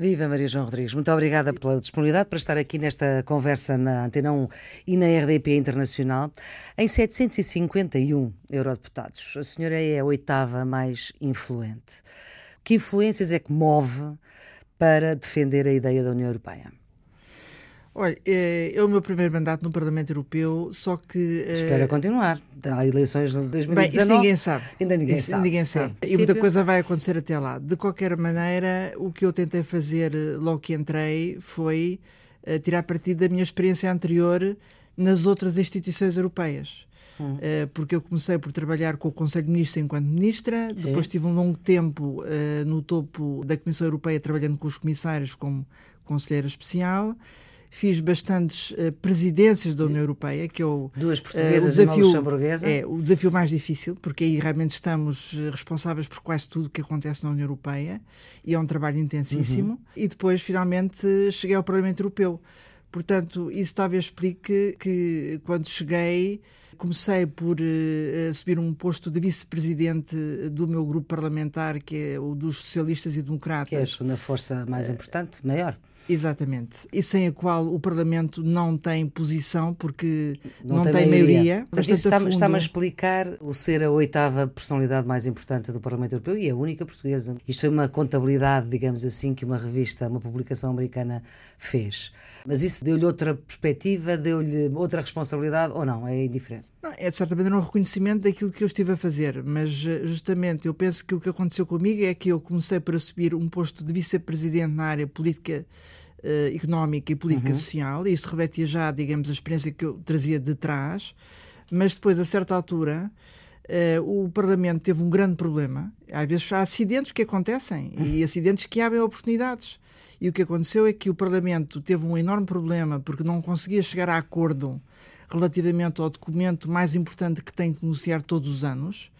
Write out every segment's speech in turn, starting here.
Viva Maria João Rodrigues, muito obrigada pela disponibilidade para estar aqui nesta conversa na Antena 1 e na RDP Internacional. Em 751 eurodeputados, a senhora é a oitava mais influente. Que influências é que move para defender a ideia da União Europeia? Olha, é, é, o meu primeiro mandato no Parlamento Europeu, só que. Eh, Espera continuar. Há eleições de 2019. Bem, isso ninguém sabe. Ainda ninguém isso, sabe. Ninguém sabe. E muita coisa vai acontecer até lá. De qualquer maneira, o que eu tentei fazer eh, logo que entrei foi uh, tirar partido da minha experiência anterior nas outras instituições europeias. Hum. Uh, porque eu comecei por trabalhar com o Conselho de Ministros enquanto ministra, Sim. depois tive um longo tempo uh, no topo da Comissão Europeia trabalhando com os comissários como conselheira especial fiz bastantes uh, presidências da União Europeia, que eu é duas portuguesas uh, o desafio, e uma luxemburguesa. É o desafio mais difícil, porque aí realmente estamos eh, responsáveis por quase tudo que acontece na União Europeia e é um trabalho intensíssimo. Uhum. E depois, finalmente, cheguei ao Parlamento Europeu. Portanto, isso talvez explique que quando cheguei comecei por uh, subir um posto de vice-presidente do meu grupo parlamentar, que é o dos socialistas e democratas. Que é a segunda força mais importante, maior. Exatamente. E sem a qual o Parlamento não tem posição porque não, não tem, tem, maioria. maioria. Está-me está a explicar o ser a oitava personalidade mais importante do Parlamento Europeu e a única portuguesa. Isto foi uma contabilidade, digamos assim, que uma revista, uma publicação americana fez. Mas isso deu-lhe outra perspectiva, deu-lhe outra responsabilidade ou não? É indiferente? Não, é de certa maneira um reconhecimento daquilo que eu estive a fazer, mas eh, justamente eu penso que o que aconteceu comigo é que eu comecei por assumir um posto de vice-presidente na área política uh, económica e política uhum. social, e isso refletia já, digamos, a experiência que eu trazia de trás, mas depois, a certa altura, uh, o Parlamento teve um grande problema. Às vezes há acidentes que acontecem e acidentes que abrem oportunidades. E o que aconteceu é que o Parlamento teve um enorme problema porque não conseguia chegar a acordo relativamente ao documento mais importante que tem que negociar todos os anos,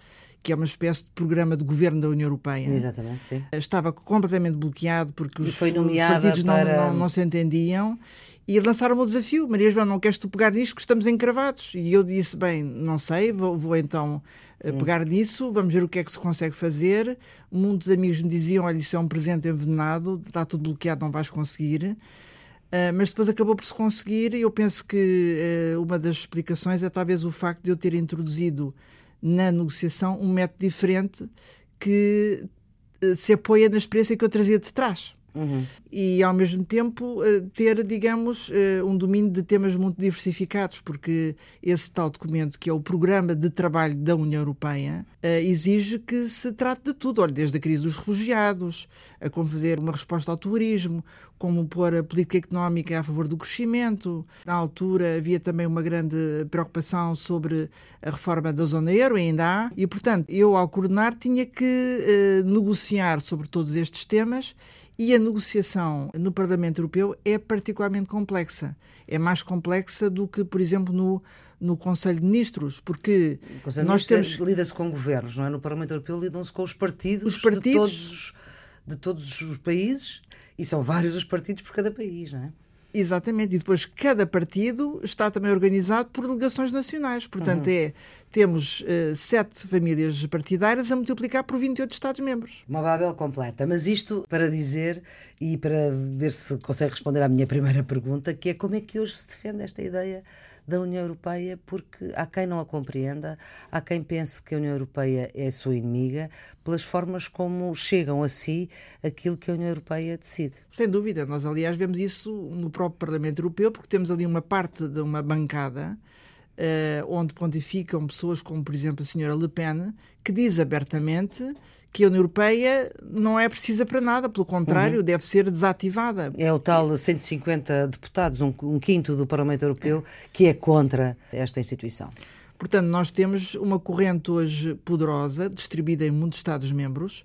que é uma espécie de programa de governo da União Europeia. Exatamente, sim. Estava completamente bloqueado porque os, os partidos não, para... não, não, se entendiam e lançaram-me o desafio. Maria João, não queres tu pegar nisto que estamos encravados? E eu disse, bem, não sei, vou, vou então eh, hum. pegar nisso, vamos ver o que é que se consegue fazer. Muitos amigos me diziam, olha, isso é um presente envenenado, está tudo bloqueado, não vais conseguir. Uh, mas depois acabou por se conseguir e eu penso que uh, uma das explicações é talvez o facto de eu ter introduzido na negociação um método diferente que uh, se apoia na experiência que eu trazia de trás. Uhum. E, ao mesmo tempo, ter, digamos, um domínio de temas muito diversificados, porque esse tal documento, que é o Programa de Trabalho da União Europeia, exige que se trate de tudo, olha, desde a crise dos refugiados, a como fazer uma resposta ao turismo, como pôr a política económica a favor do crescimento. Na altura havia também uma grande preocupação sobre a reforma da zona euro, ainda há, e portanto eu, ao coordenar, tinha que eh, negociar sobre todos estes temas e a negociação no Parlamento Europeu é particularmente complexa. É mais complexa do que, por exemplo, no, no Conselho de Ministros, porque Conselho nós temos lida-se com governos, não é? No Parlamento Europeu lidam-se com os partidos, os partidos de todos, de todos os países e são vários os partidos por cada país, não é? Exatamente, e depois cada partido está também organizado por delegações nacionais. Portanto, uhum. é, temos uh, sete famílias partidárias a multiplicar por 28 Estados-membros. Uma Babel completa. Mas isto para dizer e para ver se consegue responder à minha primeira pergunta, que é como é que hoje se defende esta ideia da União Europeia, porque há quem não a compreenda, há quem pense que a União Europeia é sua inimiga, pelas formas como chegam a si aquilo que a União Europeia decide. Sem dúvida, nós aliás vemos isso no próprio Parlamento Europeu, porque temos ali uma parte de uma bancada onde pontificam pessoas como, por exemplo, a senhora Le Pen, que diz abertamente que a União Europeia não é precisa para nada, pelo contrário, uhum. deve ser desativada. É o tal 150 deputados, um, um quinto do Parlamento Europeu, que é contra esta instituição. Portanto, nós temos uma corrente hoje poderosa, distribuída em muitos Estados-membros,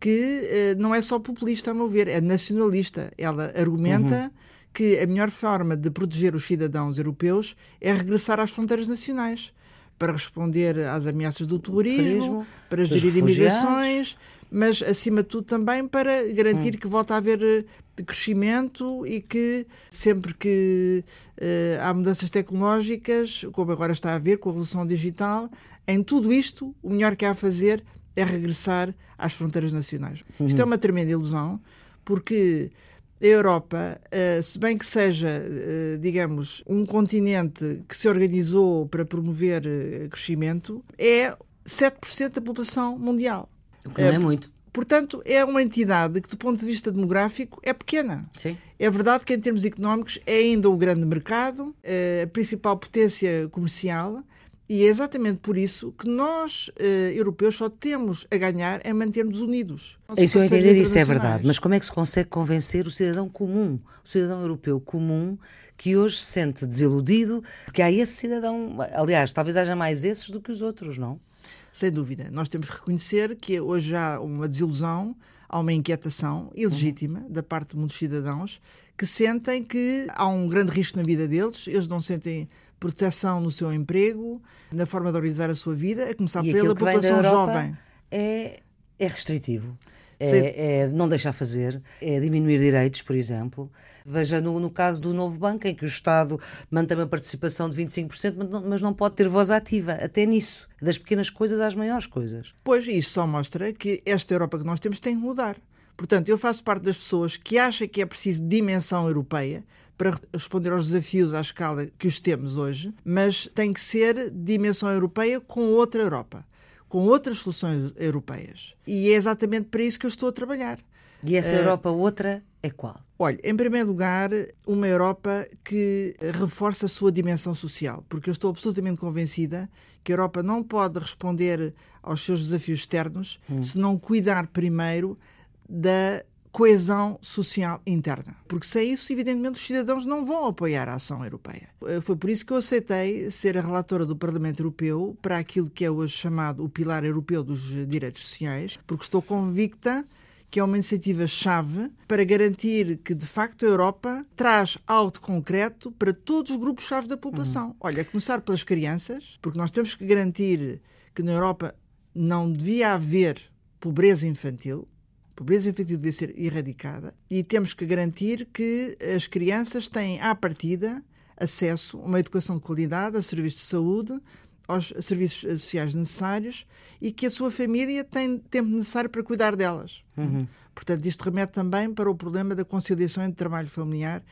que eh, não é só populista, a meu ver, é nacionalista. Ela argumenta uhum. Que a melhor forma de proteger os cidadãos europeus é regressar às fronteiras nacionais para responder às ameaças do terrorismo, para gerir imigrações, mas acima de tudo também para garantir hum. que volta a haver eh, crescimento e que sempre que uh, há mudanças tecnológicas, como agora está a haver com a revolução digital, em tudo isto o melhor que há a fazer é regressar às fronteiras nacionais. Isto é uma tremenda ilusão, porque a Europa, uh, se bem que seja, uh, digamos, um continente que se organizou para promover uh, crescimento, é 7% da população mundial. O que não é muito. Portanto, é uma entidade que, do ponto de vista demográfico, é pequena. Sim. É verdade que, em termos económicos, é ainda o grande mercado, a principal potência comercial, e é exatamente por isso que nós, eh, europeus, só temos a ganhar em mantermos unidos. Isso eu entender, isso é verdade. Mas como é que se consegue convencer o cidadão comum, o cidadão europeu comum, que hoje se sente desiludido, porque há esse cidadão, aliás, talvez haja mais esses do que os outros, não? Sem dúvida. Nós temos que reconhecer que hoje há uma desilusão, há uma inquietação ilegítima uhum. da parte de muitos cidadãos que sentem que há um grande risco na vida deles, eles não sentem proteção no seu emprego, na forma de organizar a sua vida, a começar e pela população jovem. É, é restritivo. É, é, não deixar fazer, é diminuir direitos, por exemplo. Veja no, no, caso do novo banco, em que o Estado mantém uma participação de 25%, mas não, mas não pode ter voz ativa, até nisso, das pequenas coisas às maiores coisas. Pois, isto só mostra que esta Europa que nós temos tem que mudar. Portanto, eu faço parte das pessoas que acham que é preciso dimensão europeia, para responder aos desafios à escala que os temos hoje, mas tem que ser dimensão europeia com outra Europa, com outras soluções europeias. E é exatamente para isso que eu estou a trabalhar. E essa Europa uh, outra é qual? Olha, em primeiro lugar, uma Europa que reforça a sua dimensão social, porque eu estou absolutamente convencida que a Europa não pode responder aos seus desafios externos hum. se não cuidar primeiro da coesão social interna. Porque sem isso, evidentemente, os cidadãos não vão apoiar a ação europeia. Eh, foi por isso que eu aceitei ser a relatora do Parlamento Europeu para aquilo que é hoje chamado o Pilar Europeu dos Direitos Sociais, porque estou convicta que é uma iniciativa-chave para garantir que, de facto, a Europa traz algo concreto para todos os grupos-chave da população. Uhum. Olha, a começar pelas crianças, porque nós temos que garantir que na Europa não devia haver pobreza infantil, pobreza infantil devia ser erradicada e temos que garantir que as crianças têm, à partida, acesso a uma educação de qualidade, a serviços de saúde, aos serviços sociais necessários e que a sua família tem tempo necessário para cuidar delas. Uhum. Portanto, isto remete também para o problema da conciliação entre trabalho familiar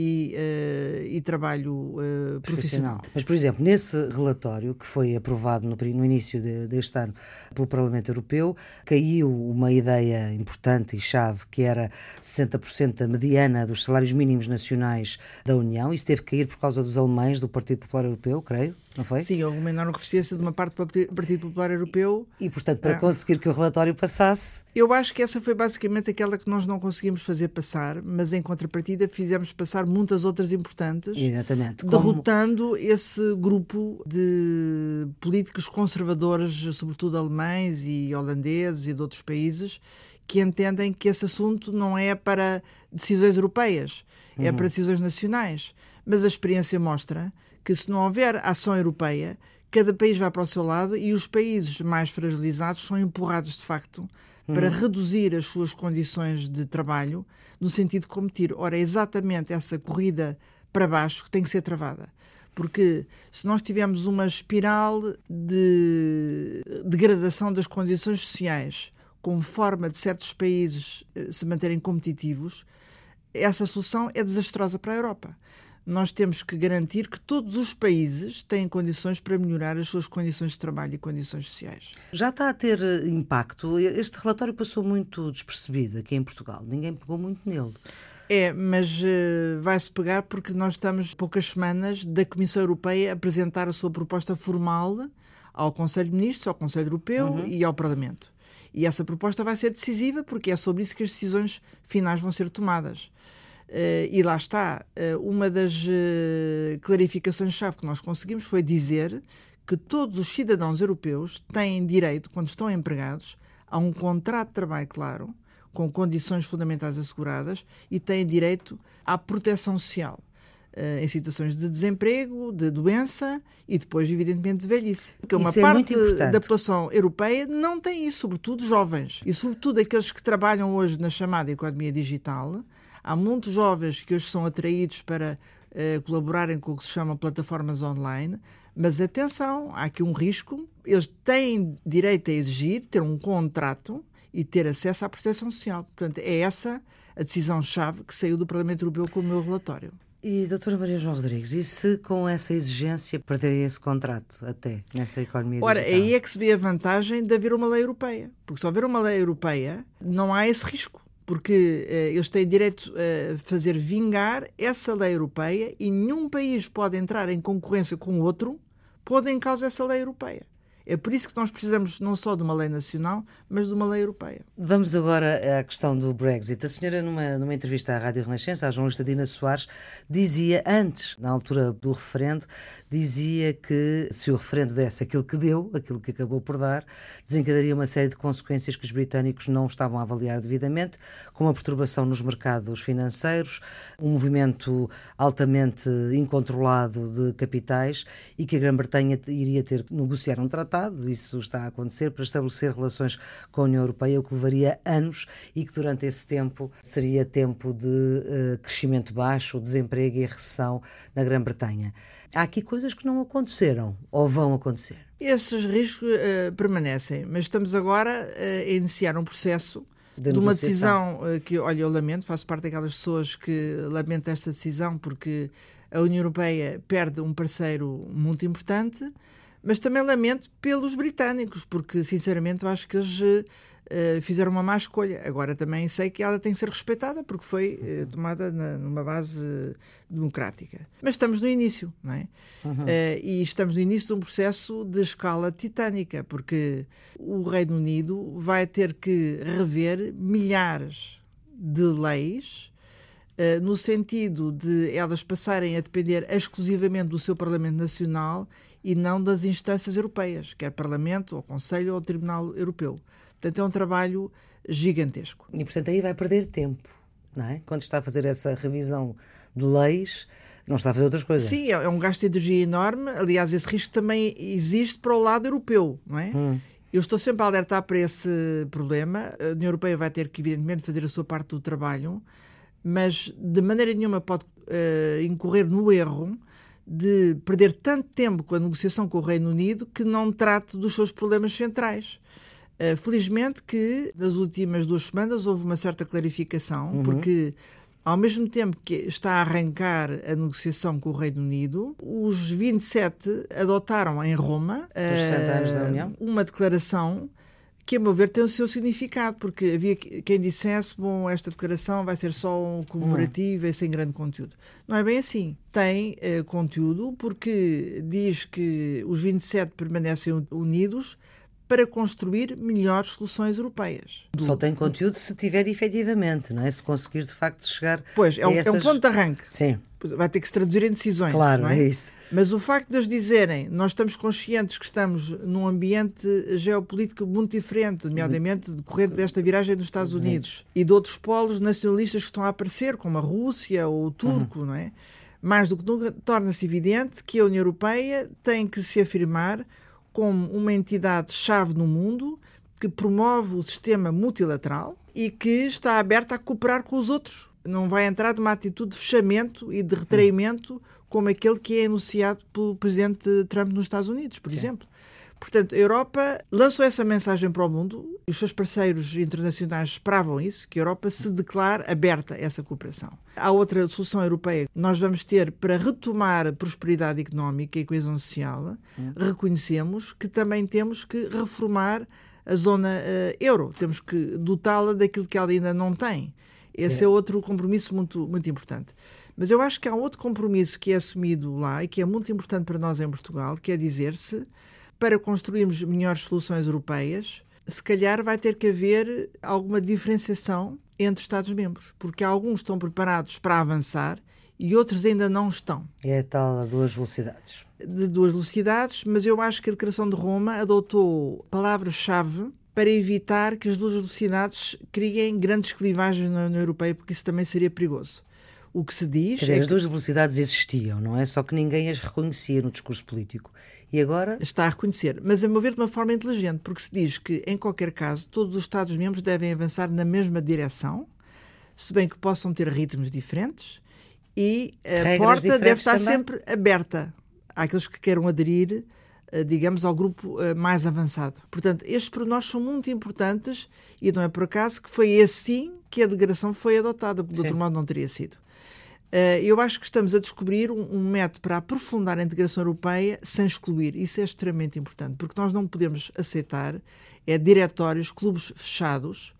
e, uh, e trabalho uh, profissional. profissional. Mas, por exemplo, nesse relatório que foi aprovado no, no início de, deste ano pelo Parlamento Europeu, caiu uma ideia importante e chave que era 60% da mediana dos salários mínimos nacionais da União. Isso teve que cair por causa dos alemães do Partido Popular Europeu, creio não foi? Sim, houve uma enorme resistência de uma parte do Partido Popular Europeu. E, portanto, para ah. conseguir que o relatório passasse. Eu acho que essa foi basicamente aquela que nós não conseguimos fazer passar, mas em contrapartida fizemos passar muitas outras importantes. Exatamente. Derrotando Como... esse grupo de políticos conservadores, sobretudo alemães e holandeses e de outros países, que entendem que esse assunto não é para decisões europeias, é uhum. para decisões nacionais. Mas a experiência mostra que se não houver ação europeia, cada país vai para o seu lado e os países mais fragilizados são empurrados de facto para uhum. reduzir as suas condições de trabalho no sentido de competir. Ora, é exatamente essa corrida para baixo que tem que ser travada. Porque se nós tivermos uma espiral de degradação das condições sociais como forma de certos países eh, se manterem competitivos, essa solução é desastrosa para a Europa nós temos que garantir que todos os países têm condições para melhorar as suas condições de trabalho e condições sociais. Já está a ter eh, impacto. Este relatório passou muito despercebido aqui em Portugal. Ninguém pegou muito nele. É, mas uh, vai-se pegar porque nós estamos poucas semanas da Comissão Europeia apresentar a sua proposta formal ao Conselho de Ministros, ao Conselho Europeu uhum. e ao Parlamento. E essa proposta vai ser decisiva porque é sobre isso que as decisões finais vão ser tomadas. Uh, e lá está, uh, uma das uh, clarificações-chave que nós conseguimos foi dizer que todos os cidadãos europeus têm direito, quando estão empregados, a um contrato de trabalho claro, com condições fundamentais asseguradas, e têm direito à proteção social. Em situações de desemprego, de doença e depois, evidentemente, de velhice. Porque uma isso é parte da população europeia não tem isso, sobretudo jovens. E, sobretudo, aqueles que trabalham hoje na chamada economia digital, Há muitos jovens que hoje são atraídos para uh, colaborarem com o que se chama plataformas online, mas atenção, há aqui um risco. Eles têm direito a exigir ter um contrato e ter acesso à proteção social. Portanto, é essa a decisão-chave que saiu do Parlamento Europeu com o meu relatório. E, doutora Maria João Rodrigues, e se com essa exigência perderem esse contrato até nessa economia Ora, digital? aí é que se vê a vantagem de haver uma lei europeia. Porque se houver uma lei europeia, não há esse risco. Porque eh, eles têm direito a fazer vingar essa lei europeia e nenhum país pode entrar em concorrência com outro, pondo em causa essa lei europeia. É por isso que nós precisamos não só de uma lei nacional, mas de uma lei europeia. Vamos agora à questão do Brexit. A senhora, numa, numa entrevista à Rádio Renascença, à jornalista Dina Soares, dizia, antes, na altura do referendo, dizia que se o referendo desse aquilo que deu, aquilo que acabou por dar, desencadearia uma série de consequências que os britânicos não estavam a avaliar devidamente, como a perturbação nos mercados financeiros, um movimento altamente incontrolado de capitais e que a Grã-Bretanha iria ter que negociar um tratado Estado, isso está a acontecer, para estabelecer relações com a União Europeia, o que levaria anos e que durante esse tempo seria tempo de uh, crescimento baixo, desemprego e recessão na Grã-Bretanha. Há aqui coisas que não aconteceram ou vão acontecer. Esses riscos uh, permanecem, mas estamos agora uh, a iniciar um processo de, de uma decisão que, olha, eu lamento, faço parte daquelas pessoas que lamentam esta decisão porque a União Europeia perde um parceiro muito importante mas também lamento pelos britânicos, porque sinceramente eu acho que eles uh, fizeram uma má escolha. Agora também sei que ela tem que ser respeitada, porque foi uh, tomada na, numa base democrática. Mas estamos no início, não é? Uhum. Uh, e estamos no início de um processo de escala titânica, porque o Reino Unido vai ter que rever milhares de leis. No sentido de elas passarem a depender exclusivamente do seu Parlamento Nacional e não das instâncias europeias, quer Parlamento, ou Conselho ou Tribunal Europeu. Portanto, é um trabalho gigantesco. E, portanto, aí vai perder tempo, não é? Quando está a fazer essa revisão de leis, não está a fazer outras coisas. Sim, é um gasto de energia enorme. Aliás, esse risco também existe para o lado europeu, não é? Hum. Eu estou sempre a alertar para esse problema. A União Europeia vai ter que, evidentemente, fazer a sua parte do trabalho, mas de maneira nenhuma pode uh, incorrer no erro de perder tanto tempo com a negociação com o Reino Unido que não trate dos seus problemas centrais. Uh, felizmente que nas últimas duas semanas houve uma certa clarificação, uhum. porque ao mesmo tempo que está a arrancar a negociação com o Reino Unido, os 27 adotaram em Roma uh, uma declaração que, a meu ver, tem o seu significado, porque havia quem dissesse, bom, esta declaração vai ser só um comemorativa hum. e sem grande conteúdo. Não é bem assim. Tem uh, conteúdo porque diz que os 27 permanecem unidos para construir melhores soluções europeias. Só tem conteúdo se tiver efetivamente, não é? Se conseguir de facto chegar. Pois, é um, essas... é um ponto de arranque. Sim vai ter que se traduzir em decisões. Claro, é? é? isso. Mas o facto de eles dizerem nós estamos conscientes que estamos num ambiente geopolítico muito diferente, nomeadamente decorrente desta viragem dos Estados Unidos e de outros polos nacionalistas que estão a aparecer, como a Rússia ou o turco, uhum. não é? Mais do que nunca, torna-se evidente que a União Europeia tem que se afirmar como uma entidade-chave no mundo que promove o sistema multilateral e que está aberta a cooperar com os outros não vai entrar numa atitude de fechamento e de retraimento como aquele que é enunciado pelo presidente Trump nos Estados Unidos, por Sim. exemplo. Portanto, a Europa lançou essa mensagem para o mundo e os seus parceiros internacionais esperavam isso, que a Europa se declare aberta a essa cooperação. Há outra solução europeia que nós vamos ter para retomar a prosperidade económica e a coesão social. Hum. Reconhecemos que também temos que reformar a zona uh, euro, temos que dotá-la daquilo que ela ainda não tem. Esse é. é outro compromisso muito, muito importante. Mas eu acho que há outro compromisso que é assumido lá e que é muito importante para nós em Portugal, que é dizer-se, para construirmos melhores soluções europeias, se calhar vai ter que haver alguma diferenciação entre Estados-membros, porque alguns estão preparados para avançar e outros ainda não estão. É a tal de duas velocidades. De duas velocidades, mas eu acho que a Declaração de Roma adotou palavras-chave para evitar que as duas velocidades criem grandes clivagens na União Europeia, porque isso também seria perigoso. O que se diz. Quer dizer, é as duas velocidades existiam, não é? Só que ninguém as reconhecia no discurso político. E agora. Está a reconhecer, mas a meu ver de uma forma inteligente, porque se diz que, em qualquer caso, todos os Estados-membros devem avançar na mesma direção, se bem que possam ter ritmos diferentes, e a Regras porta deve estar também? sempre aberta àqueles que queiram aderir eh, digamos, ao grupo eh, mais avançado. Portanto, estes pormenores são muito importantes e não é por acaso que foi assim que a degradação foi adotada, porque de outro modo não teria sido. Eh, eu acho que estamos a descobrir um método para aprofundar a integração europeia sem excluir. Isso é extremamente importante, porque nós não podemos aceitar é diretórios, clubes fechados,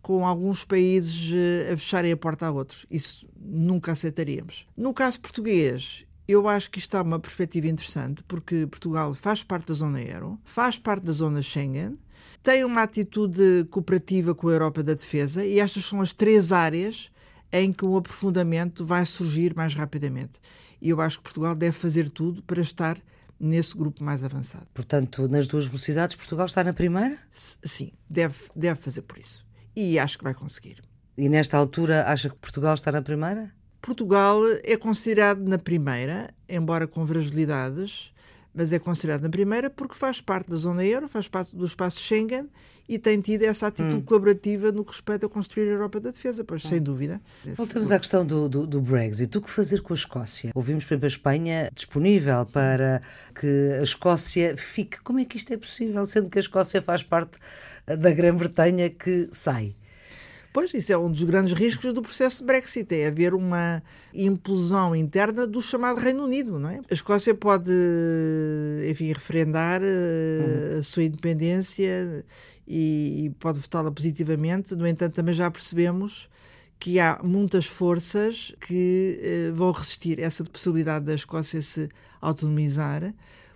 com alguns países a fecharem a porta a outros. Isso nunca aceitaríamos. No caso português, eu acho que isto é uma perspectiva interessante, porque Portugal faz parte da zona euro, faz parte da zona Schengen, tem uma atitude cooperativa com a Europa da Defesa e estas são as três áreas em que o aprofundamento vai surgir mais rapidamente. E eu acho que Portugal deve fazer tudo para estar nesse grupo mais avançado. Portanto, nas duas velocidades, Portugal está na primeira? sim, deve, deve fazer por isso. E acho que vai conseguir. E nesta altura, acha que Portugal está na primeira? Portugal é considerado na primeira, embora com fragilidades, mas é considerado na primeira porque faz parte da zona euro, faz parte do espaço Schengen e tem tido essa atitude hum. colaborativa no que respeita a construir a Europa da defesa, pois hum. sem dúvida. Voltamos à questão do, do, do, Brexit. O que fazer com a Escócia? Ouvimos, por exemplo, a Espanha disponível para que a Escócia fique. Como é que isto é possível, sendo que a Escócia faz parte da Grã-Bretanha que sai? Pois, isso é um dos grandes riscos do processo de Brexit, é haver uma implosão interna do chamado Reino Unido, não é? A Escócia pode, enfim, referendar uhum. a sua independência e, pode votá-la positivamente, no entanto, também já percebemos que há muitas forças que uh, vão resistir a essa possibilidade da Escócia se autonomizar,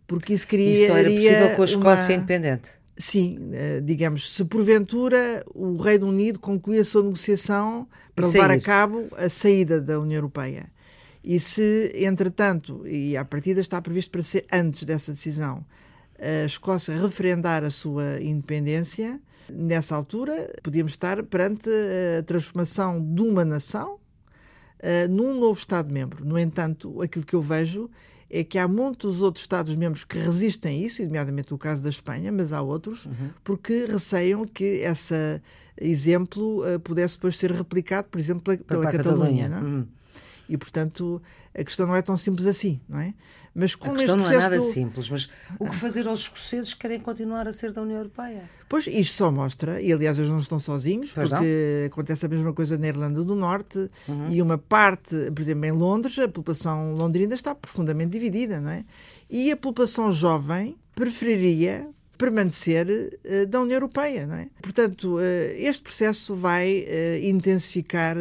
porque isso criaria. Isso era possível com a Escócia uma... independente. Sim, eh, digamos, se porventura o Reino Unido concluir a sua negociação para levar a cabo a saída da União Europeia. E se, entretanto, e à partida está previsto para ser antes dessa decisão, a Escócia referendar a sua independência, nessa altura podíamos estar perante a transformação de uma nação uh, num novo Estado-membro. No entanto, aquilo que eu vejo é que há muitos outros Estados-membros que resistem a isso, nomeadamente o caso da Espanha, mas há outros, uhum. porque receiam que esse exemplo uh, pudesse depois ser replicado, por exemplo, pela, pela Catalunha. Catalunha. E, portanto, a questão não é tão simples assim, não é? Mas a questão não é nada do... simples, mas o que fazer aos escoceses que querem continuar a ser da União Europeia? Pois, isto só mostra, e aliás eles não estão sozinhos, pois porque não? acontece a mesma coisa na Irlanda do Norte uhum. e uma parte, por exemplo, em Londres, a população londrina está profundamente dividida, não é? E a população jovem preferiria permanecer uh, da União Europeia. Não é? Portanto, uh, este processo vai uh, intensificar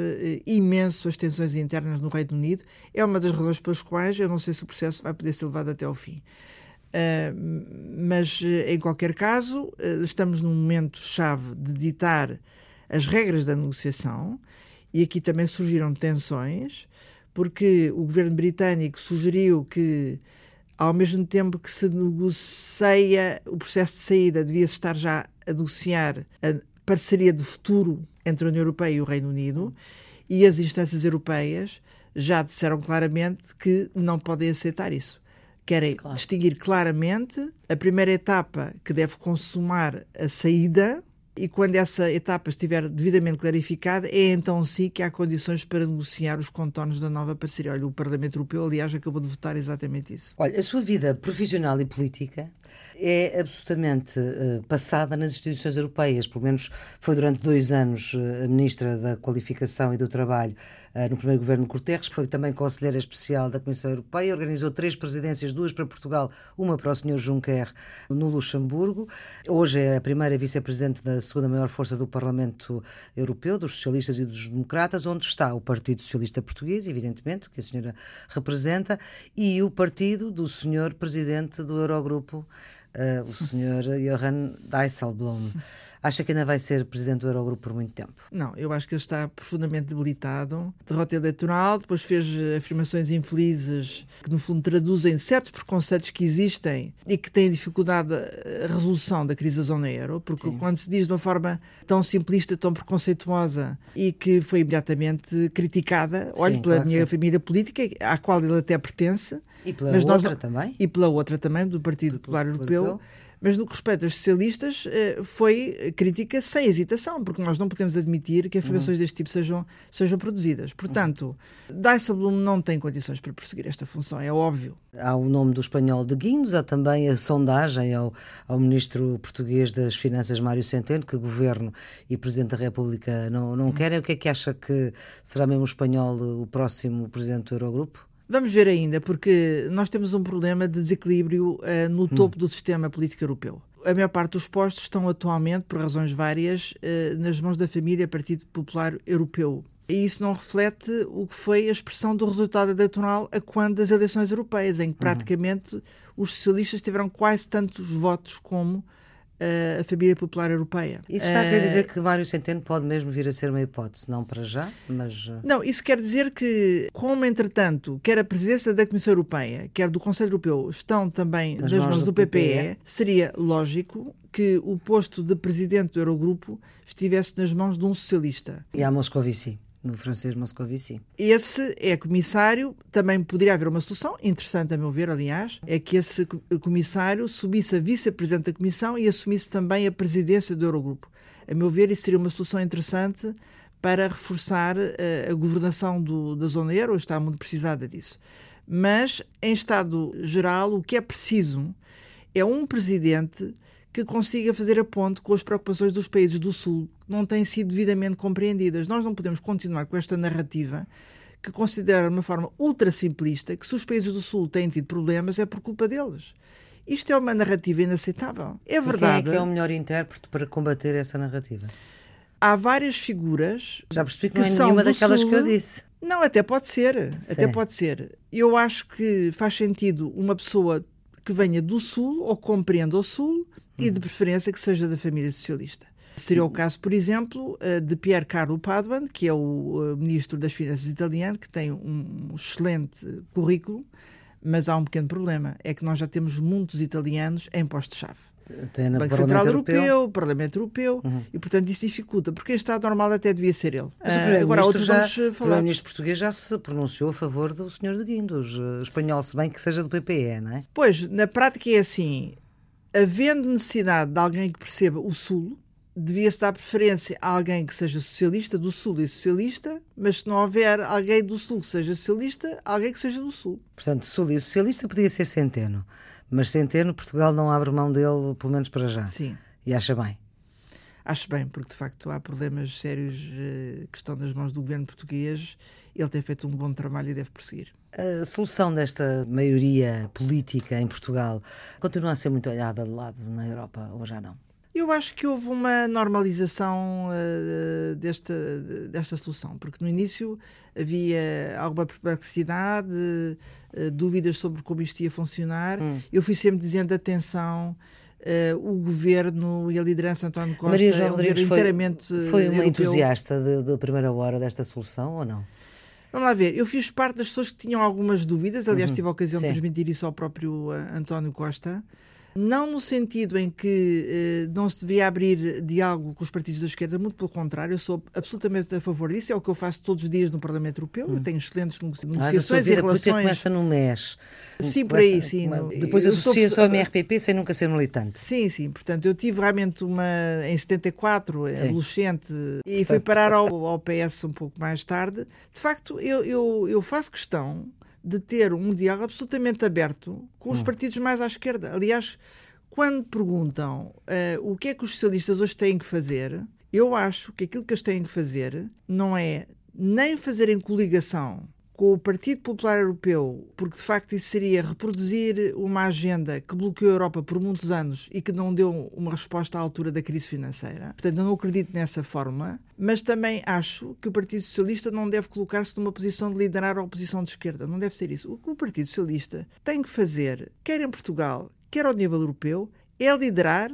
imenso as tensões internas no Reino Unido. É uma das razões pelas quais eu não sei se o processo vai poder ser levado até ao fim. mas, em qualquer caso, estamos num momento-chave de ditar as regras da negociação e aqui também surgiram tensões, porque o governo britânico sugeriu que ao mesmo tempo que se negocia o processo de saída, devia-se estar já a negociar a parceria de futuro entre a União Europeia e o Reino Unido, e as instâncias europeias já disseram claramente que não podem aceitar isso. Querem claro. distinguir claramente a primeira etapa que deve consumar a saída e quando essa etapa estiver devidamente clarificada, é então sim que há condições para negociar os contornos da nova parceria. Olha, o Parlamento Europeu, aliás, acabou de votar exatamente isso. Olha, a sua vida profissional e política é absolutamente uh, passada nas instituições europeias. Pelo menos foi durante dois anos uh, Ministra da Qualificação e do Trabalho uh, no primeiro governo Corterres, foi também Conselheira Especial da Comissão Europeia, organizou três presidências, duas para Portugal, uma para o Sr. Juncker no Luxemburgo. Hoje é a primeira vice-presidente da segunda maior força do Parlamento Europeu, dos socialistas e dos democratas, onde está o Partido Socialista Português, evidentemente, que a senhora representa, e o partido do Sr. Presidente do Eurogrupo, uh, o Sr. Johan Dijsselbloem. Acha que ainda vai ser presidente do Eurogrupo por muito tempo? Não, eu acho que ele está profundamente debilitado. Derrota eleitoral, depois fez afirmações infelizes que, no fundo, traduzem certos preconceitos que existem e que têm dificuldade a resolução da crise da zona euro, porque Sim. quando se diz de uma forma tão simplista, tão preconceituosa e que foi imediatamente criticada, olhe pela claro minha família política, à qual ele até pertence. E pela outra nós, também. E pela outra também, do Partido Popular Europeu. Europeu Mas no que respeita aos socialistas, eh, foi crítica sem hesitação, porque nós não podemos admitir que afirmações uhum. deste tipo sejam, sejam produzidas. Portanto, uhum. Dijsselbloem não tem condições para prosseguir esta função, é óbvio. Há o nome do espanhol de Guindos, há também a sondagem ao, ao ministro português das Finanças, Mário Centeno, que o Governo e o Presidente da República não, não uhum. querem. O que é que acha que será mesmo o espanhol o próximo Presidente do Eurogrupo? Vamos ver ainda, porque nós temos um problema de desequilíbrio uh, no hum. topo do sistema político europeu. A maior parte dos postos estão atualmente, por razões várias, uh, nas mãos da família Partido Popular Europeu. E isso não reflete o que foi a expressão do resultado eleitoral a quando das eleições europeias, em que uhum. praticamente os socialistas tiveram quase tantos votos como a família popular europeia. Isso está a querer dizer que Mário Centeno pode mesmo vir a ser uma hipótese, não para já, mas... Não, isso quer dizer que, como entretanto, quer a presidência da Comissão Europeia, quer do Conselho Europeu, estão também nas, nas mãos, mãos do, do PPE, PPE, seria lógico que o posto de presidente do Eurogrupo estivesse nas mãos de um socialista. E a Moscovici no francês Moscovici. Esse é comissário, também poderia haver uma solução, interessante a meu ver, aliás, é que esse comissário subisse a vice-presidente da Comissão e assumisse também a presidência do Eurogrupo. A meu ver, isso seria uma solução interessante para reforçar uh, a governação do, da zona euro, está muito precisada disso. Mas, em estado geral, o que é preciso é um presidente que consiga fazer a ponte com as preocupações dos países do Sul, que não têm sido devidamente compreendidas. Nós não podemos continuar com esta narrativa que considera de uma forma ultra simplista que se os países do Sul têm tido problemas é por culpa deles. Isto é uma narrativa inaceitável. É verdade. E quem é que é o melhor intérprete para combater essa narrativa? Há várias figuras. Já percebi que, que não é nenhuma daquelas Sul. que eu disse. Não, até pode ser. Sim. Até pode ser. Eu acho que faz sentido uma pessoa que venha do Sul ou compreenda o Sul e de preferência que seja da família socialista. Seria o caso, por exemplo, eh, de Pier Carlo Padoan, que é o eh, ministro das Finanças italiano, que tem um excelente currículo, mas há um pequeno problema: é que nós já temos muitos italianos em postos-chave. Banco Central Europeu, Europeu Parlamento Europeu, uhum. e portanto isso dificulta, porque em Estado normal até devia ser ele. Mas uh, agora outros já, vamos falar. O Primeiro-Ministro português já se pronunciou a favor do Sr. de Guindos, espanhol, se bem que seja do PPE, não é? Pois, na prática é assim, havendo necessidade de alguém que perceba o Sul, devia-se dar preferência a alguém que seja socialista, do Sul e socialista, mas se não houver alguém do Sul que seja socialista, alguém que seja do Sul. Portanto, Sul e socialista podia ser Centeno, mas Centeno, Portugal não abre mão dele, pelo menos para já. Sim. E acha bem. Acho bem, porque de facto há problemas sérios eh, que estão nas mãos do governo português. Ele tem feito um bom trabalho e deve prosseguir. A solução desta maioria política em Portugal continua a ser muito olhada de lado na Europa ou já não? Eu acho que houve uma normalização uh, desta, desta solução, porque no início havia alguma perplexidade, uh, dúvidas sobre como isto ia funcionar. Hum. Eu fui sempre dizendo atenção. Uh, o governo e a liderança António Costa Maria João Rodrigues foi, foi uma europeu. entusiasta da primeira hora desta solução ou não? Vamos lá ver, eu fiz parte das pessoas que tinham algumas dúvidas, aliás, uhum. tive a ocasião Sim. de transmitir isso ao próprio uh, António Costa. Não no sentido em que uh, não se devia abrir diálogo com os partidos da esquerda, muito pelo contrário, eu sou absolutamente a favor disso, é o que eu faço todos os dias no Parlamento Europeu, hum. eu tenho excelentes negociações e relações... começa no MES. Sim, por aí, sim. Depois associa-se sou... ao MRPP sem nunca ser militante. Sim, sim, portanto, eu tive realmente uma, em 74, sim. adolescente, e fui parar ao, ao PS um pouco mais tarde. De facto, eu, eu, eu faço questão de ter um diálogo absolutamente aberto com os hum. partidos mais à esquerda. Aliás, quando perguntam uh, o que é que os socialistas hoje têm que fazer, eu acho que aquilo que eles têm que fazer não é nem fazerem coligação com o Partido Popular Europeu, porque de facto isso seria reproduzir uma agenda que bloqueou a Europa por muitos anos e que não deu uma resposta à altura da crise financeira. Portanto, eu não acredito nessa forma, mas também acho que o Partido Socialista não deve colocar-se numa posição de liderar a oposição de esquerda. Não deve ser isso. O que o Partido Socialista tem que fazer, quer em Portugal, quer ao nível europeu, é liderar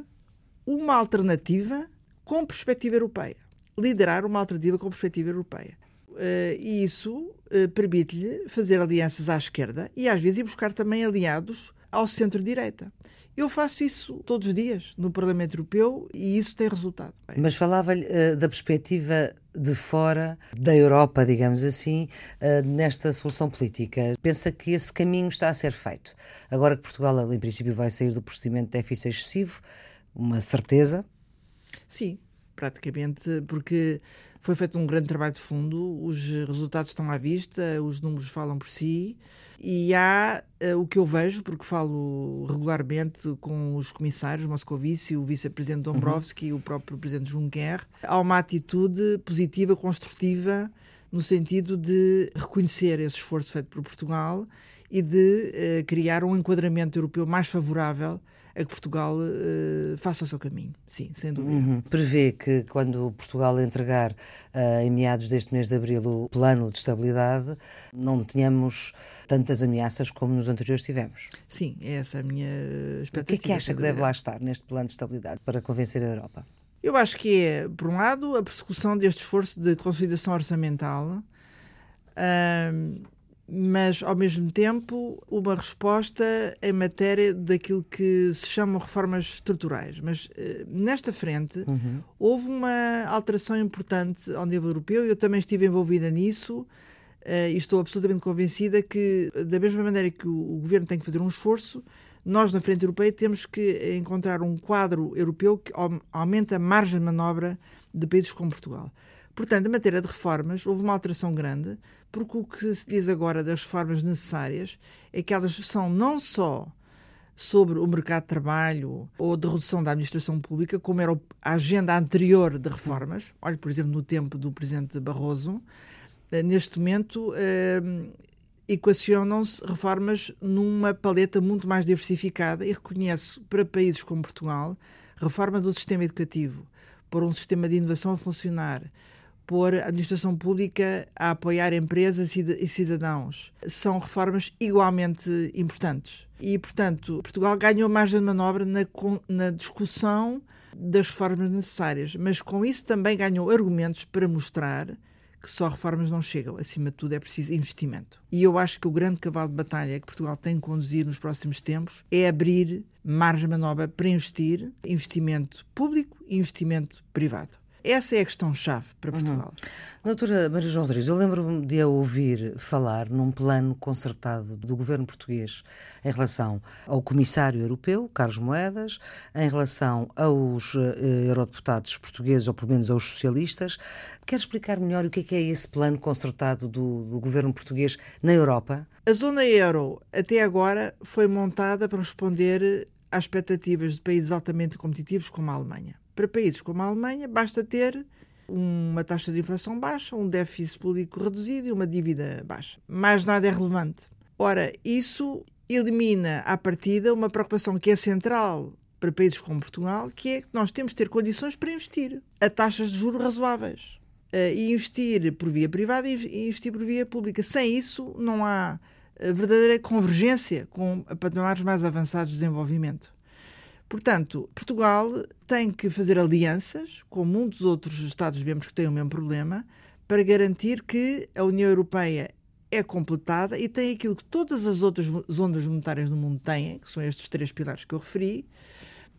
uma alternativa com perspectiva europeia. Liderar uma alternativa com perspectiva europeia. Uh, e isso uh, permite-lhe fazer alianças à esquerda e às vezes ir buscar também aliados ao centro-direita. Eu faço isso todos os dias no Parlamento Europeu e isso tem resultado. Mas falava-lhe uh, da perspectiva de fora da Europa, digamos assim, uh, nesta solução política. Pensa que esse caminho está a ser feito. Agora que Portugal, em princípio, vai sair do procedimento de déficit excessivo, uma certeza? Sim, praticamente, porque foi feito um grande trabalho de fundo, os resultados estão à vista, os números falam por si. E há uh, o que eu vejo, porque falo regularmente com os comissários, Moscovici, o vice-presidente uhum. Dombrovski uhum. e o próprio presidente Juncker, há uma atitude positiva, construtiva, no sentido de reconhecer esse esforço feito por Portugal e de uh, criar um enquadramento europeu mais favorável a que Portugal uh, faça o seu caminho. Sim, sem dúvida. Uhum. Prevê que quando Portugal entregar uh, em meados deste mês de abril o plano de estabilidade, não tenhamos tantas ameaças como nos anteriores tivemos. Sim, é essa a minha expectativa. O que é que acha que deve lá estar neste plano de estabilidade para convencer a Europa? Eu acho que é, por um lado, a persecução deste esforço de consolidação orçamental. Uh, mas ao mesmo tempo uma resposta em matéria daquilo que se chamam reformas estruturais. Mas uh, nesta frente uhum. houve uma alteração importante ao nível europeu, eu também estive envolvida nisso. Uh, e estou absolutamente convencida que, da mesma maneira que o, o governo tem que fazer um esforço, nós, na Frente Europeia, temos que encontrar um quadro europeu que aumente a margem de manobra de países como Portugal. Portanto, em matéria de reformas, houve uma alteração grande, porque o que se diz agora das reformas necessárias é que elas são não só sobre o mercado de trabalho ou de redução da administração pública, como era a agenda anterior de reformas. Olhe, por exemplo, no tempo do presidente Barroso, eh, neste momento eh, equacionam-se reformas numa paleta muito mais diversificada e reconhece para países como Portugal reforma do sistema educativo, por um sistema de inovação a funcionar, pôr a administração pública a apoiar empresas e cidadãos. São reformas igualmente importantes. E, portanto, Portugal ganhou margem de manobra na, na discussão das reformas necessárias, mas com isso também ganhou argumentos para mostrar que só reformas não chegam. Acima de tudo, é preciso investimento. E eu acho que o grande cavalo de batalha que Portugal tem que conduzir nos próximos tempos é abrir margem de manobra para investir, investimento público e investimento privado. Essa é a questão-chave para uhum. Portugal. Uhum. Doutora Maria João Rodrigues, eu lembro-me de a ouvir falar num plano concertado do governo português em relação ao comissário europeu, Carlos Moedas, em relação aos uh, eurodeputados portugueses, ou pelo menos aos socialistas. Quer explicar melhor o que é, que é esse plano concertado do, do governo português na Europa? A zona euro, até agora, foi montada para responder às expectativas de países altamente competitivos como a Alemanha. Para países como a Alemanha, basta ter uma taxa de inflação baixa, um déficit público reduzido e uma dívida baixa. Mais nada é relevante. Ora, isso elimina à partida uma preocupação que é central para países como Portugal, que é que nós temos de ter condições para investir a taxas de juros razoáveis. Uh, e investir por via privada e investir por via pública. Sem isso, não há eh, verdadeira convergência com patamares mais avançados de desenvolvimento. Portanto, Portugal tem que fazer alianças com muitos outros Estados-membros que têm o mesmo problema para garantir que a União Europeia é completada e tem aquilo que todas as outras zonas monetárias do mundo têm, que são estes três pilares que eu referi,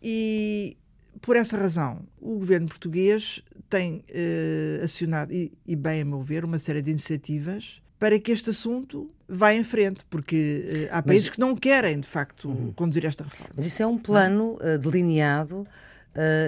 e por essa razão o governo português tem eh, acionado, e, e bem a meu ver, uma série de iniciativas para que este assunto vá em frente, porque uh, há países Mas, que não querem, de facto, uhum. conduzir esta reforma. Mas isso é um plano uh, delineado uh,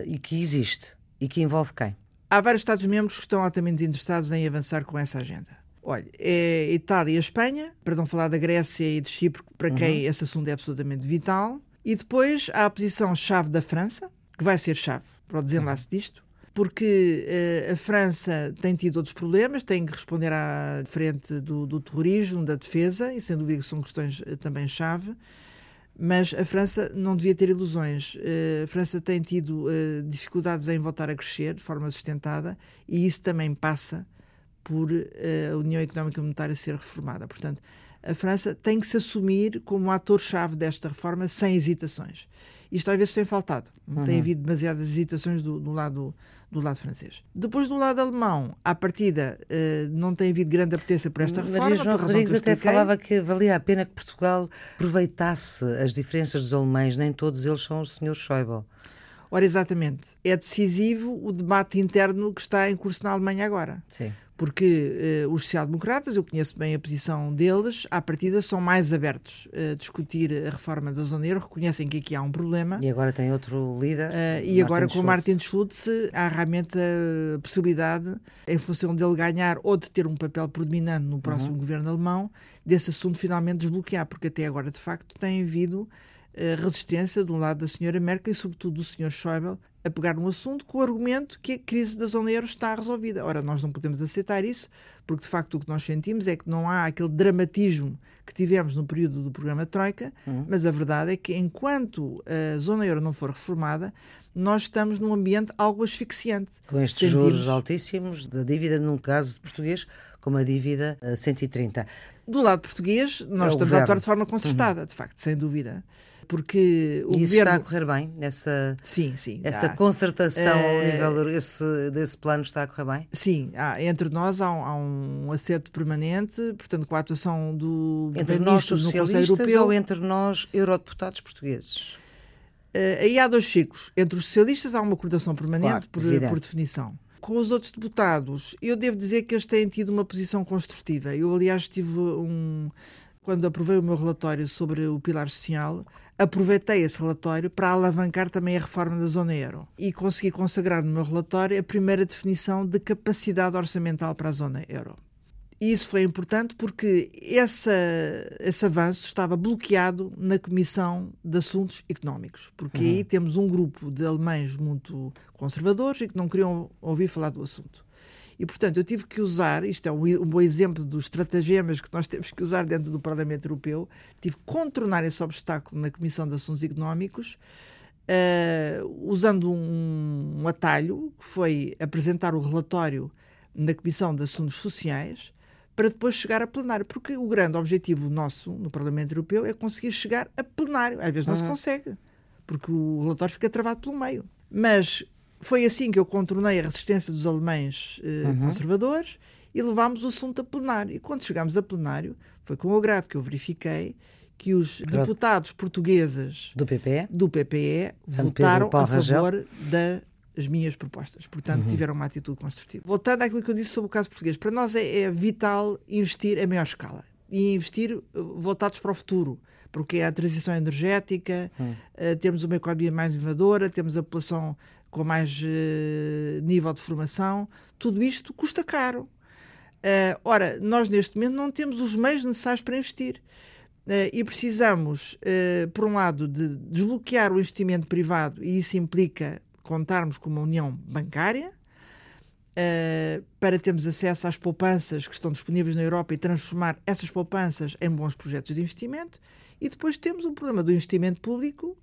e que existe e que envolve quem? Há vários Estados-membros que estão altamente interessados em avançar com essa agenda. Olha, é a Itália e a Espanha, para não falar da Grécia e de Chipre, para quem uhum. esse assunto é absolutamente vital. E depois há a posição-chave da França, que vai ser chave para o desenlace uhum. disto porque uh, a França tem tido outros problemas, tem que responder à frente do, do terrorismo, da defesa, e sem dúvida que são questões uh, também chave. Mas a França não devia ter ilusões. Uh, a França tem tido dificuldades em voltar a crescer de forma sustentada e isso também passa por a União Económica e Monetária ser reformada. Portanto, a França tem que se assumir como ator-chave desta reforma sem hesitações. Isto às vezes tem faltado. Uhum. Tem havido demasiadas hesitações do, do, lado, do lado francês. Depois, do lado alemão, à partida, uh, não tem havido grande apetência por esta reforma. Maria João Rodrigues até falava que valia a pena que Portugal aproveitasse as diferenças dos alemães. Nem todos eles são o Sr. Schäuble. Ora, exatamente. É decisivo o debate interno que está em curso na Alemanha agora. Sim porque uh, os social-democratas, eu conheço bem a posição deles, à partida são mais abertos a discutir a reforma da zona euro, reconhecem que aqui há um problema. E agora tem outro líder. Uh, e agora com o Martin Schulz há realmente a possibilidade, em função dele ganhar ou de ter um papel predominante no próximo uhum. governo alemão, desse assunto finalmente desbloquear, porque até agora, de facto, tem havido resistência de um lado da senhora Merkel e, sobretudo, do senhor Schäuble a pegar no assunto com o argumento que a crise da zona euro está resolvida. Ora, nós não podemos aceitar isso, porque de facto o que nós sentimos é que não há aquele dramatismo que tivemos no período do programa Troika, uhum. mas a verdade é que enquanto a zona euro não for reformada, nós estamos num ambiente algo asfixiante. Com estes Sentimos... juros altíssimos da dívida, num caso português, como a dívida a 130. Do lado português, nós é estamos a atuar de forma concertada, uhum. de facto, sem dúvida porque o e isso governo... está a correr bem nessa sim sim essa concertação ao eh, nível desse, desse plano está a correr bem? Sim há, entre nós há um, há um acerto permanente portanto com a atuação do entre nós socialistas ou entre nós eurodeputados portugueses? Uh, aí há dois ciclos. Entre os socialistas há uma coordenação permanente claro, por, por definição. Com os outros deputados, eu devo dizer que eles têm tido uma posição construtiva. Eu, aliás, tive um. Quando aprovei o meu relatório sobre o pilar social, aproveitei esse relatório para alavancar também a reforma da zona euro e consegui consagrar no meu relatório a primeira definição de capacidade orçamental para a zona euro. E isso foi importante porque essa, esse avanço estava bloqueado na Comissão de Assuntos Económicos, porque uhum. aí temos um grupo de alemães muito conservadores e que não queriam ouvir falar do assunto. E, portanto, eu tive que usar, isto é um, um bom exemplo dos estratagemas que nós temos que usar dentro do Parlamento Europeu, tive que contornar esse obstáculo na Comissão de Assuntos Económicos, uh, usando um, um atalho, que foi apresentar o relatório na Comissão de Assuntos Sociais, para depois chegar a plenário. Porque o grande objetivo nosso no Parlamento Europeu é conseguir chegar a plenário. Às vezes não uhum. se consegue, porque o relatório fica travado pelo meio. Mas foi assim que eu contornei a resistência dos alemães eh, uhum. conservadores e levámos o assunto a plenário. E quando chegámos a plenário, foi com o agrado que eu verifiquei que os deputados portugueses do PPE, do PPE votaram a favor das minhas propostas. Portanto, uhum. tiveram uma atitude construtiva. Voltando àquilo que eu disse sobre o caso português, para nós é, é vital investir a maior escala e investir eh, voltados para o futuro porque é a transição energética, hum. uh, temos uma economia mais inovadora, temos a população com mais uh, nível de formação, tudo isto custa caro. Uh, ora, nós neste momento não temos os meios necessários para investir. Uh, e precisamos, por um lado, de desbloquear o investimento privado, e isso implica contarmos com uma união bancária, para termos acesso às poupanças que estão disponíveis na Europa e transformar essas poupanças em bons projetos de investimento. E depois temos o problema do investimento público,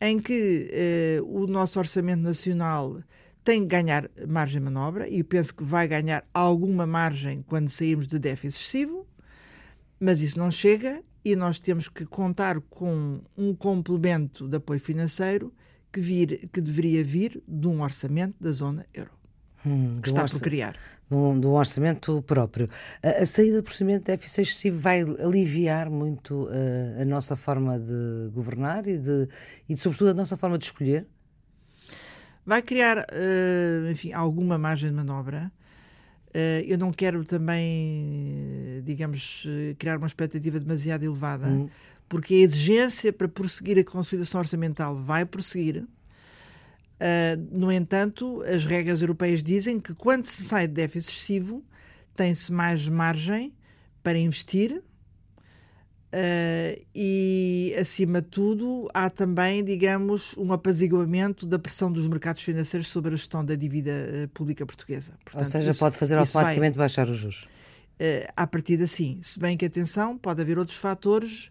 em que eh, o nosso orçamento nacional tem que ganhar margem de manobra e penso que vai ganhar alguma margem quando sairmos de déficit excessivo, mas isso não chega e nós temos que contar com um complemento de apoio financeiro que, vir, que deveria vir de um orçamento da zona euro hum, que está por criar. De um orçamento próprio. A, a, saída do procedimento de déficit excessivo vai aliviar muito uh, a nossa forma de governar e, de, e de, sobretudo, a nossa forma de escolher? Vai criar, uh, enfim, alguma margem de manobra. Uh, eu não quero também, digamos, criar uma expectativa demasiado elevada, hum. porque a exigência para prosseguir a consolidação orçamental vai prosseguir Uh, no entanto, as regras europeias dizem que quando se sai de déficit excessivo, tem-se mais margem para investir uh, e, acima de tudo, há também, digamos, um apaziguamento da pressão dos mercados financeiros sobre a gestão da dívida uh, pública portuguesa. Portanto, Ou seja, isso, pode fazer automaticamente vai, baixar os juros. Uh, à partida, sim. Se bem que, atenção, pode haver outros fatores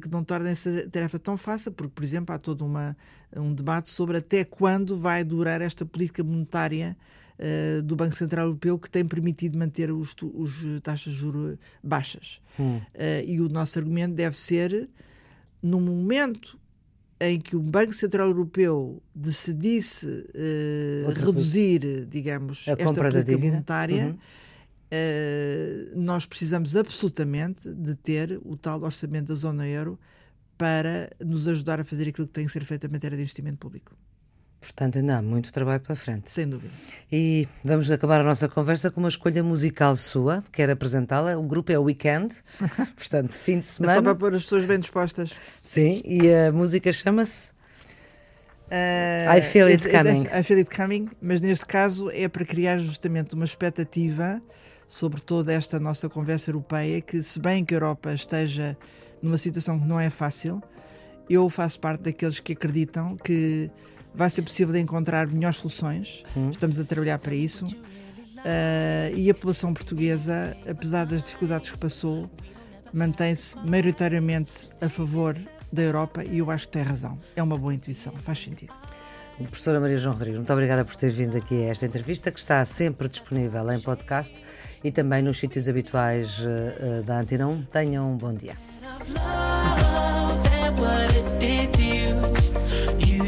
que não tornem essa tarefa tão fácil, porque, por exemplo, há todo uma, um debate sobre até quando vai durar esta política monetária uh, do Banco Central Europeu que tem permitido manter os, os taxas de juros baixas. Hum. Uh, e o nosso argumento deve ser, no momento em que o Banco Central Europeu decidisse uh, reduzir, digamos, a esta política monetária, uhum. Uh, nós precisamos absolutamente de ter o tal orçamento da zona euro para nos ajudar a fazer aquilo que tem que ser feito em matéria de investimento público. Portanto, ainda há muito trabalho pela frente. Sem dúvida. E vamos acabar a nossa conversa com uma escolha musical sua. Quero apresentá-la. O grupo é o Weekend, portanto, fim de semana. É só para pôr as pessoas bem dispostas. Sim, e a música chama-se. Uh, I Feel It Coming. I Feel It Coming, mas neste caso é para criar justamente uma expectativa sobre toda esta nossa conversa europeia, que se bem que a Europa esteja numa situação que não é fácil, eu faço parte daqueles que acreditam que vai ser possível encontrar melhores soluções. Hum. Estamos a trabalhar para isso. Uh, e a população portuguesa, apesar das dificuldades que passou, mantém-se maioritariamente a favor da Europa e eu acho que tem razão. É uma boa intuição, faz sentido. Professora Maria João Rodrigues, muito obrigada por ter vindo aqui a esta entrevista, que está sempre disponível em podcast e também nos sítios habituais uh, da Antena 1. Tenham um bom dia.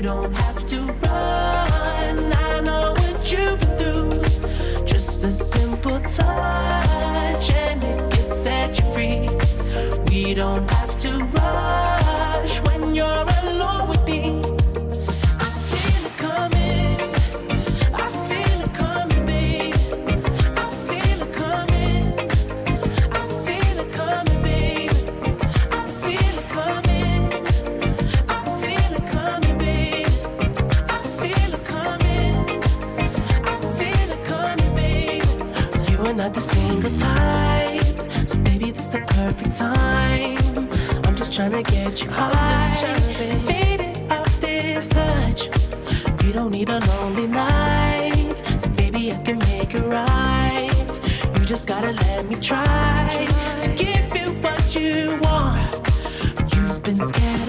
touch To get you high. Faded off this touch. You don't need a lonely night. So baby, I can make it right. You just gotta let me try to give you what you want. You've been scared